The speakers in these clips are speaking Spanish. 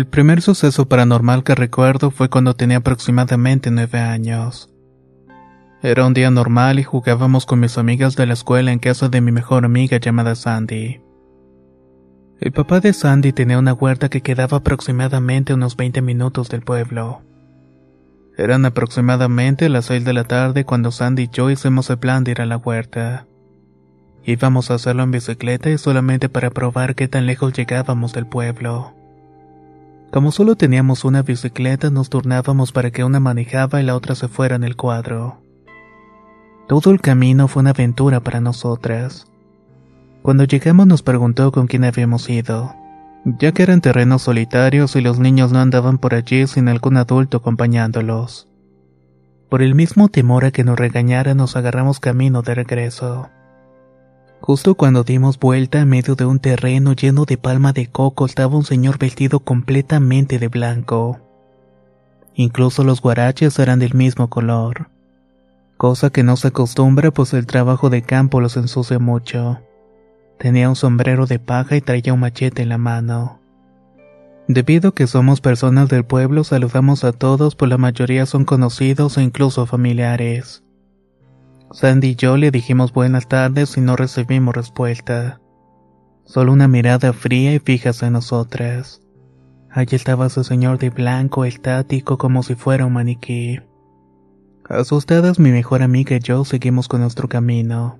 El primer suceso paranormal que recuerdo fue cuando tenía aproximadamente nueve años. Era un día normal y jugábamos con mis amigas de la escuela en casa de mi mejor amiga llamada Sandy. El papá de Sandy tenía una huerta que quedaba aproximadamente unos 20 minutos del pueblo. Eran aproximadamente las 6 de la tarde cuando Sandy y yo hicimos el plan de ir a la huerta. Íbamos a hacerlo en bicicleta y solamente para probar qué tan lejos llegábamos del pueblo. Como solo teníamos una bicicleta, nos turnábamos para que una manejaba y la otra se fuera en el cuadro. Todo el camino fue una aventura para nosotras. Cuando llegamos nos preguntó con quién habíamos ido, ya que eran terrenos solitarios y los niños no andaban por allí sin algún adulto acompañándolos. Por el mismo temor a que nos regañara nos agarramos camino de regreso. Justo cuando dimos vuelta en medio de un terreno lleno de palma de coco estaba un señor vestido completamente de blanco. Incluso los guaraches eran del mismo color. Cosa que no se acostumbra pues el trabajo de campo los ensucia mucho. Tenía un sombrero de paja y traía un machete en la mano. Debido a que somos personas del pueblo saludamos a todos pues la mayoría son conocidos e incluso familiares. Sandy y yo le dijimos buenas tardes y no recibimos respuesta. Solo una mirada fría y fija hacia nosotras. Allí estaba su señor de blanco, estático como si fuera un maniquí. Asustadas mi mejor amiga y yo seguimos con nuestro camino.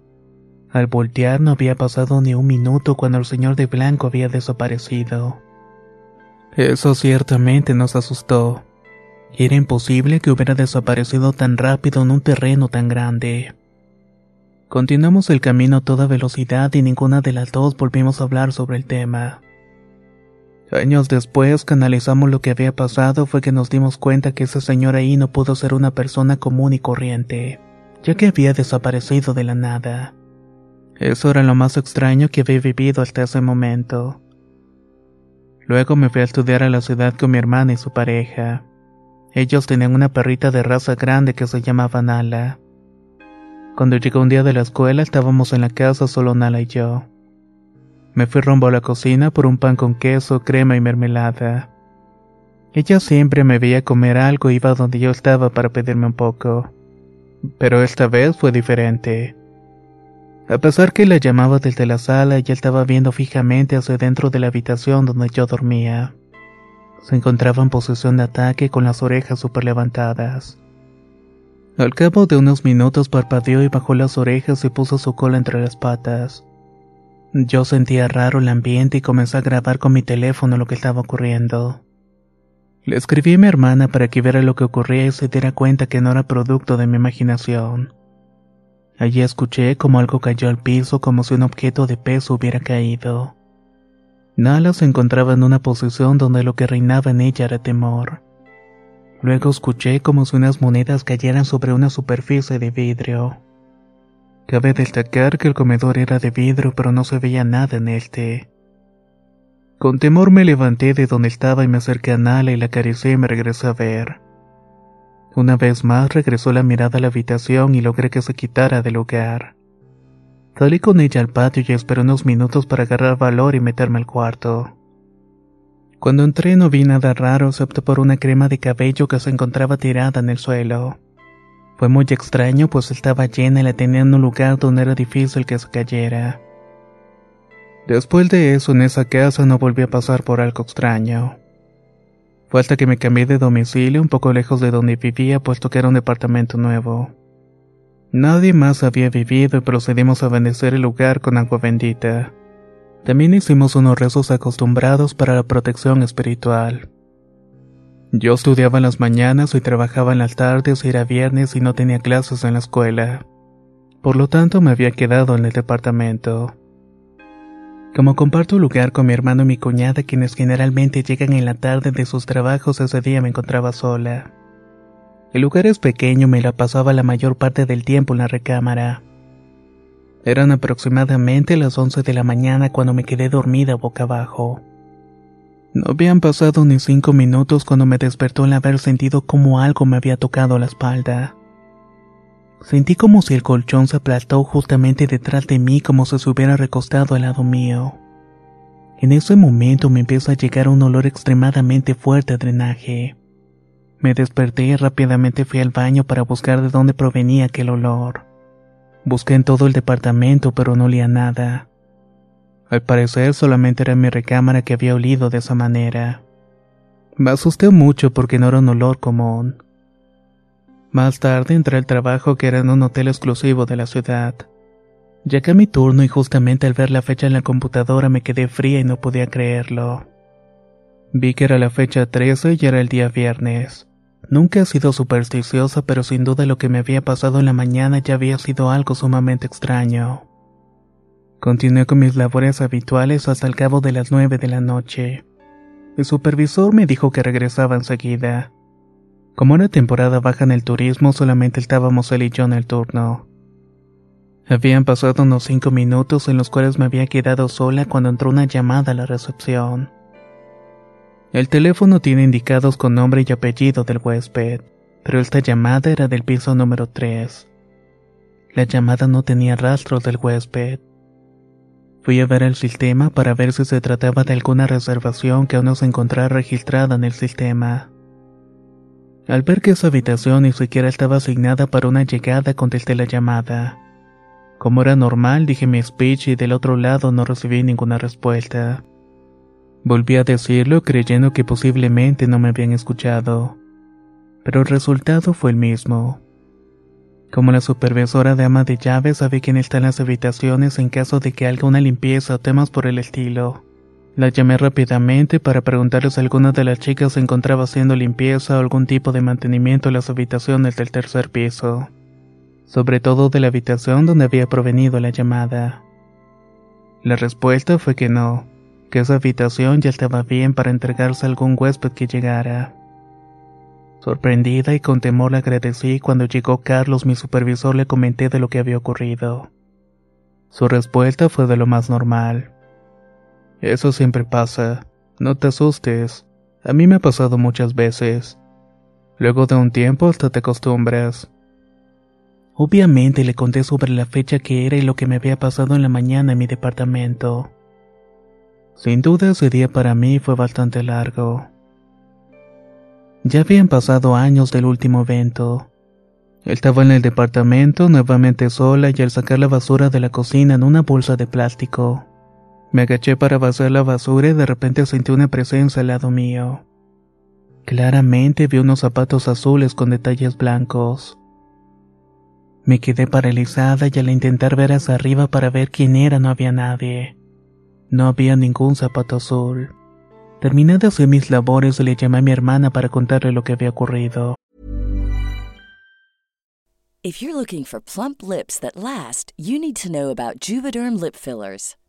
Al voltear no había pasado ni un minuto cuando el señor de blanco había desaparecido. Eso ciertamente nos asustó. Era imposible que hubiera desaparecido tan rápido en un terreno tan grande. Continuamos el camino a toda velocidad y ninguna de las dos volvimos a hablar sobre el tema. Años después que analizamos lo que había pasado fue que nos dimos cuenta que ese señor ahí no pudo ser una persona común y corriente, ya que había desaparecido de la nada. Eso era lo más extraño que había vivido hasta ese momento. Luego me fui a estudiar a la ciudad con mi hermana y su pareja. Ellos tenían una perrita de raza grande que se llamaba Nala. Cuando llegó un día de la escuela estábamos en la casa solo Nala y yo. Me fui rumbo a la cocina por un pan con queso, crema y mermelada. Ella siempre me veía comer algo y iba donde yo estaba para pedirme un poco. Pero esta vez fue diferente. A pesar que la llamaba desde la sala, ella estaba viendo fijamente hacia dentro de la habitación donde yo dormía. Se encontraba en posición de ataque con las orejas super levantadas. Al cabo de unos minutos parpadeó y bajó las orejas y puso su cola entre las patas. Yo sentía raro el ambiente y comencé a grabar con mi teléfono lo que estaba ocurriendo. Le escribí a mi hermana para que viera lo que ocurría y se diera cuenta que no era producto de mi imaginación. Allí escuché como algo cayó al piso como si un objeto de peso hubiera caído. Nala se encontraba en una posición donde lo que reinaba en ella era temor. Luego escuché como si unas monedas cayeran sobre una superficie de vidrio. Cabe destacar que el comedor era de vidrio pero no se veía nada en este. Con temor me levanté de donde estaba y me acerqué a Nala y la acaricié y me regresé a ver. Una vez más regresó la mirada a la habitación y logré que se quitara del lugar. Salí con ella al patio y esperé unos minutos para agarrar valor y meterme al cuarto. Cuando entré no vi nada raro excepto por una crema de cabello que se encontraba tirada en el suelo. Fue muy extraño pues estaba llena y la tenía en un lugar donde era difícil que se cayera. Después de eso en esa casa no volví a pasar por algo extraño. Fue hasta que me cambié de domicilio un poco lejos de donde vivía puesto que era un departamento nuevo. Nadie más había vivido y procedimos a bendecir el lugar con agua bendita. También hicimos unos rezos acostumbrados para la protección espiritual. Yo estudiaba en las mañanas y trabajaba en las tardes era viernes y no tenía clases en la escuela. Por lo tanto me había quedado en el departamento. Como comparto lugar con mi hermano y mi cuñada, quienes generalmente llegan en la tarde de sus trabajos, ese día me encontraba sola. El lugar es pequeño, me la pasaba la mayor parte del tiempo en la recámara. Eran aproximadamente las 11 de la mañana cuando me quedé dormida boca abajo. No habían pasado ni cinco minutos cuando me despertó el haber sentido como algo me había tocado la espalda. Sentí como si el colchón se aplastó justamente detrás de mí como si se hubiera recostado al lado mío. En ese momento me empieza a llegar un olor extremadamente fuerte a drenaje. Me desperté y rápidamente fui al baño para buscar de dónde provenía aquel olor. Busqué en todo el departamento pero no olía nada. Al parecer solamente era mi recámara que había olido de esa manera. Me asusté mucho porque no era un olor común. Más tarde entré al trabajo que era en un hotel exclusivo de la ciudad. Llegué a mi turno y justamente al ver la fecha en la computadora me quedé fría y no podía creerlo. Vi que era la fecha 13 y era el día viernes. Nunca he sido supersticiosa, pero sin duda lo que me había pasado en la mañana ya había sido algo sumamente extraño. Continué con mis labores habituales hasta el cabo de las nueve de la noche. El supervisor me dijo que regresaba enseguida. Como era temporada baja en el turismo, solamente estábamos él y yo en el turno. Habían pasado unos cinco minutos en los cuales me había quedado sola cuando entró una llamada a la recepción. El teléfono tiene indicados con nombre y apellido del huésped, pero esta llamada era del piso número 3. La llamada no tenía rastro del huésped. Fui a ver el sistema para ver si se trataba de alguna reservación que aún no se encontraba registrada en el sistema. Al ver que esa habitación ni siquiera estaba asignada para una llegada, contesté la llamada. Como era normal, dije mi speech y del otro lado no recibí ninguna respuesta. Volví a decirlo creyendo que posiblemente no me habían escuchado. Pero el resultado fue el mismo. Como la supervisora de ama de llaves sabe quién está en las habitaciones en caso de que haga una limpieza o temas por el estilo. La llamé rápidamente para preguntarle si alguna de las chicas se encontraba haciendo limpieza o algún tipo de mantenimiento en las habitaciones del tercer piso, sobre todo de la habitación donde había provenido la llamada. La respuesta fue que no, que esa habitación ya estaba bien para entregarse a algún huésped que llegara. Sorprendida y con temor le agradecí cuando llegó Carlos, mi supervisor, le comenté de lo que había ocurrido. Su respuesta fue de lo más normal. Eso siempre pasa. No te asustes. A mí me ha pasado muchas veces. Luego de un tiempo hasta te acostumbras. Obviamente le conté sobre la fecha que era y lo que me había pasado en la mañana en mi departamento. Sin duda ese día para mí fue bastante largo. Ya habían pasado años del último evento. Estaba en el departamento nuevamente sola y al sacar la basura de la cocina en una bolsa de plástico. Me agaché para vaciar la basura y de repente sentí una presencia al lado mío. Claramente vi unos zapatos azules con detalles blancos. Me quedé paralizada y al intentar ver hacia arriba para ver quién era no había nadie. No había ningún zapato azul. Terminé de mis labores le llamé a mi hermana para contarle lo que había ocurrido. If you're looking for plump lips that last, you need to know about Juvederm lip fillers.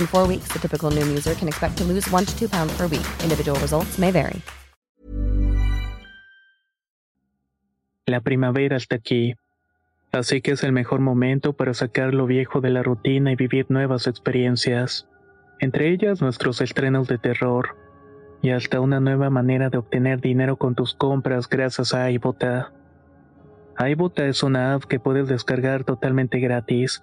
In four weeks, the typical Noom user can expect to lose one to two pounds per week. Individual results may vary. La primavera está aquí. Así que es el mejor momento para sacar lo viejo de la rutina y vivir nuevas experiencias. Entre ellas nuestros estrenos de terror. Y hasta una nueva manera de obtener dinero con tus compras gracias a iBota. iBota es una app que puedes descargar totalmente gratis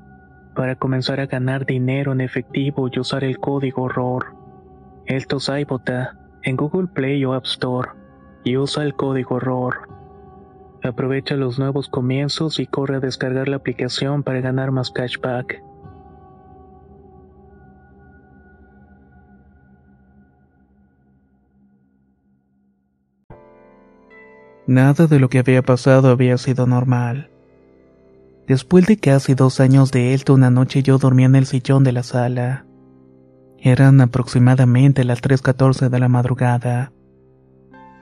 para comenzar a ganar dinero en efectivo y usar el código ROR. Esto es iBota en Google Play o App Store y usa el código ROR. Aprovecha los nuevos comienzos y corre a descargar la aplicación para ganar más cashback. Nada de lo que había pasado había sido normal. Después de casi dos años de esto, una noche yo dormía en el sillón de la sala. Eran aproximadamente las 3.14 de la madrugada.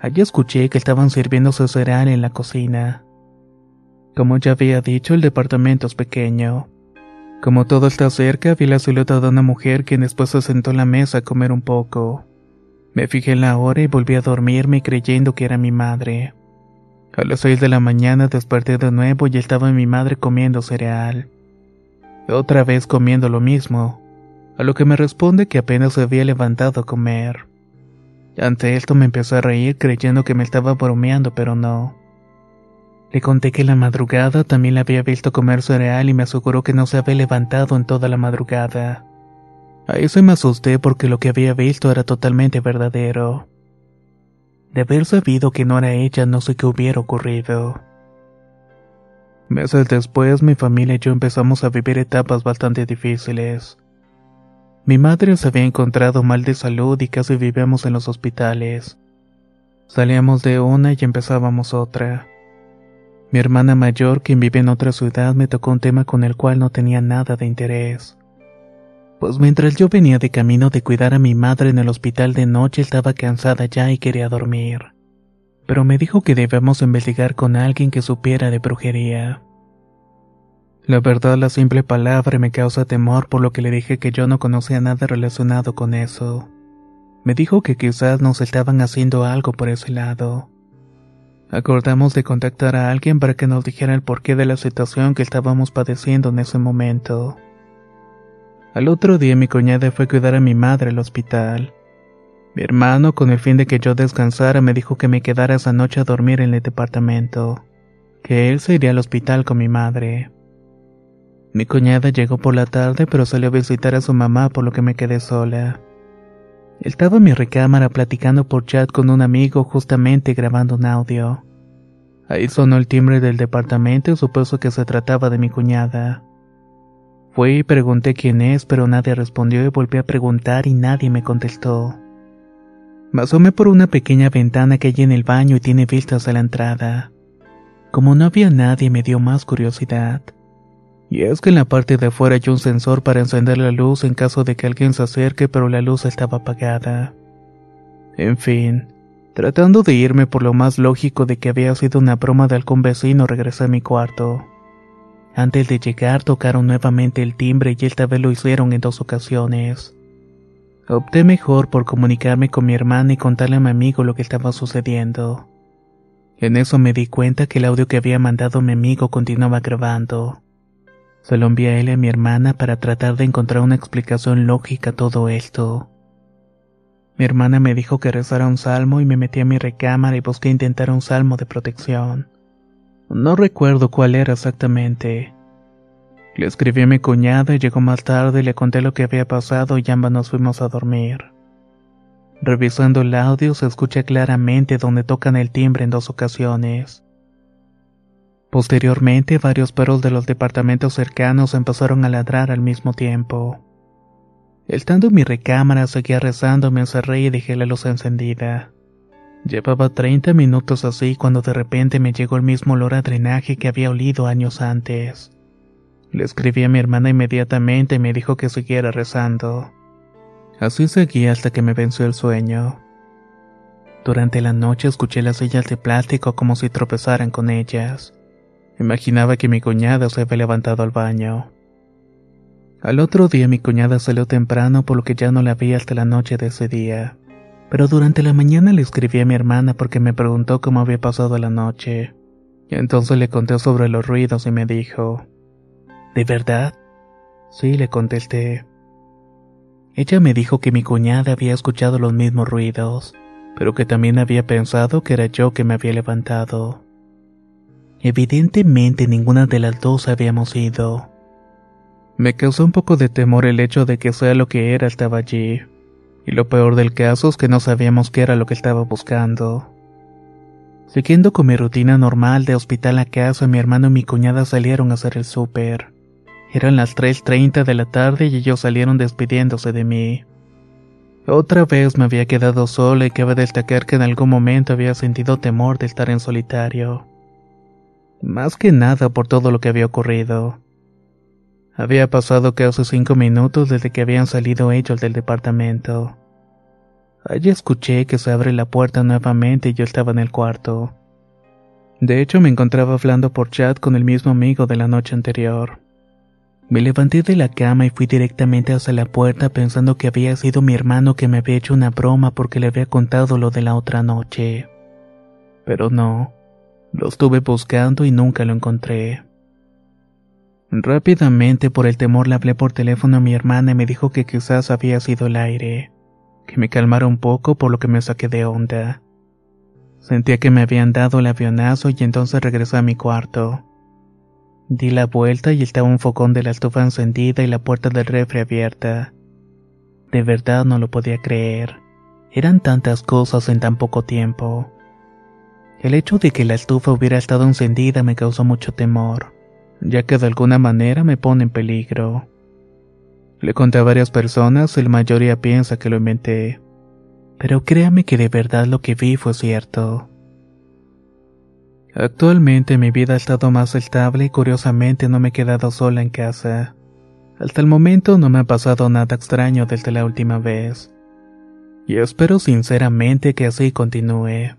Allí escuché que estaban sirviendo su cereal en la cocina. Como ya había dicho, el departamento es pequeño. Como todo está cerca, vi la silueta de una mujer quien después se sentó en la mesa a comer un poco. Me fijé en la hora y volví a dormirme creyendo que era mi madre. A las seis de la mañana desperté de nuevo y estaba mi madre comiendo cereal. Otra vez comiendo lo mismo, a lo que me responde que apenas se había levantado a comer. Ante esto me empezó a reír creyendo que me estaba bromeando, pero no. Le conté que la madrugada también la había visto comer cereal y me aseguró que no se había levantado en toda la madrugada. A eso me asusté porque lo que había visto era totalmente verdadero. De haber sabido que no era ella, no sé qué hubiera ocurrido. Meses después, mi familia y yo empezamos a vivir etapas bastante difíciles. Mi madre se había encontrado mal de salud y casi vivíamos en los hospitales. Salíamos de una y empezábamos otra. Mi hermana mayor, quien vive en otra ciudad, me tocó un tema con el cual no tenía nada de interés. Pues mientras yo venía de camino de cuidar a mi madre en el hospital de noche estaba cansada ya y quería dormir. Pero me dijo que debemos investigar con alguien que supiera de brujería. La verdad la simple palabra me causa temor por lo que le dije que yo no conocía nada relacionado con eso. Me dijo que quizás nos estaban haciendo algo por ese lado. Acordamos de contactar a alguien para que nos dijera el porqué de la situación que estábamos padeciendo en ese momento. Al otro día mi cuñada fue a cuidar a mi madre al hospital. Mi hermano, con el fin de que yo descansara, me dijo que me quedara esa noche a dormir en el departamento, que él se iría al hospital con mi madre. Mi cuñada llegó por la tarde, pero salió a visitar a su mamá, por lo que me quedé sola. Estaba en mi recámara platicando por chat con un amigo, justamente grabando un audio. Ahí sonó el timbre del departamento y supuso que se trataba de mi cuñada. Fui y pregunté quién es, pero nadie respondió y volví a preguntar y nadie me contestó. Me por una pequeña ventana que hay en el baño y tiene vistas a la entrada. Como no había nadie me dio más curiosidad. Y es que en la parte de afuera hay un sensor para encender la luz en caso de que alguien se acerque pero la luz estaba apagada. En fin, tratando de irme por lo más lógico de que había sido una broma de algún vecino regresé a mi cuarto. Antes de llegar tocaron nuevamente el timbre y esta vez lo hicieron en dos ocasiones. Opté mejor por comunicarme con mi hermana y contarle a mi amigo lo que estaba sucediendo. En eso me di cuenta que el audio que había mandado mi amigo continuaba grabando. Se lo envié a él y a mi hermana para tratar de encontrar una explicación lógica a todo esto. Mi hermana me dijo que rezara un salmo y me metí a mi recámara y busqué intentar un salmo de protección. No recuerdo cuál era exactamente. Le escribí a mi cuñada y llegó más tarde y le conté lo que había pasado y ambas nos fuimos a dormir. Revisando el audio se escucha claramente donde tocan el timbre en dos ocasiones. Posteriormente, varios perros de los departamentos cercanos empezaron a ladrar al mismo tiempo. Estando en mi recámara, seguía rezando, me encerré y dejé la luz encendida. Llevaba 30 minutos así cuando de repente me llegó el mismo olor a drenaje que había olido años antes. Le escribí a mi hermana inmediatamente y me dijo que siguiera rezando. Así seguí hasta que me venció el sueño. Durante la noche escuché las sillas de plástico como si tropezaran con ellas. Imaginaba que mi cuñada se había levantado al baño. Al otro día mi cuñada salió temprano por lo que ya no la vi hasta la noche de ese día. Pero durante la mañana le escribí a mi hermana porque me preguntó cómo había pasado la noche. Y entonces le conté sobre los ruidos y me dijo, ¿De verdad? Sí, le contesté. Ella me dijo que mi cuñada había escuchado los mismos ruidos, pero que también había pensado que era yo que me había levantado. Evidentemente ninguna de las dos habíamos ido. Me causó un poco de temor el hecho de que sea lo que era estaba allí, y lo peor del caso es que no sabíamos qué era lo que estaba buscando. Siguiendo con mi rutina normal de hospital a casa, mi hermano y mi cuñada salieron a hacer el súper. Eran las 3.30 de la tarde y ellos salieron despidiéndose de mí. Otra vez me había quedado sola y cabe destacar que en algún momento había sentido temor de estar en solitario. Más que nada por todo lo que había ocurrido. Había pasado casi cinco minutos desde que habían salido ellos del departamento. Allí escuché que se abre la puerta nuevamente y yo estaba en el cuarto. De hecho, me encontraba hablando por chat con el mismo amigo de la noche anterior. Me levanté de la cama y fui directamente hacia la puerta pensando que había sido mi hermano que me había hecho una broma porque le había contado lo de la otra noche. Pero no, lo estuve buscando y nunca lo encontré. Rápidamente por el temor le hablé por teléfono a mi hermana y me dijo que quizás había sido el aire, que me calmara un poco por lo que me saqué de onda. Sentía que me habían dado el avionazo y entonces regresé a mi cuarto. Di la vuelta y estaba un fogón de la estufa encendida y la puerta del refri abierta. De verdad no lo podía creer. Eran tantas cosas en tan poco tiempo. El hecho de que la estufa hubiera estado encendida me causó mucho temor, ya que de alguna manera me pone en peligro. Le conté a varias personas y la mayoría piensa que lo inventé. Pero créame que de verdad lo que vi fue cierto. Actualmente mi vida ha estado más estable y curiosamente no me he quedado sola en casa. Hasta el momento no me ha pasado nada extraño desde la última vez. Y espero sinceramente que así continúe.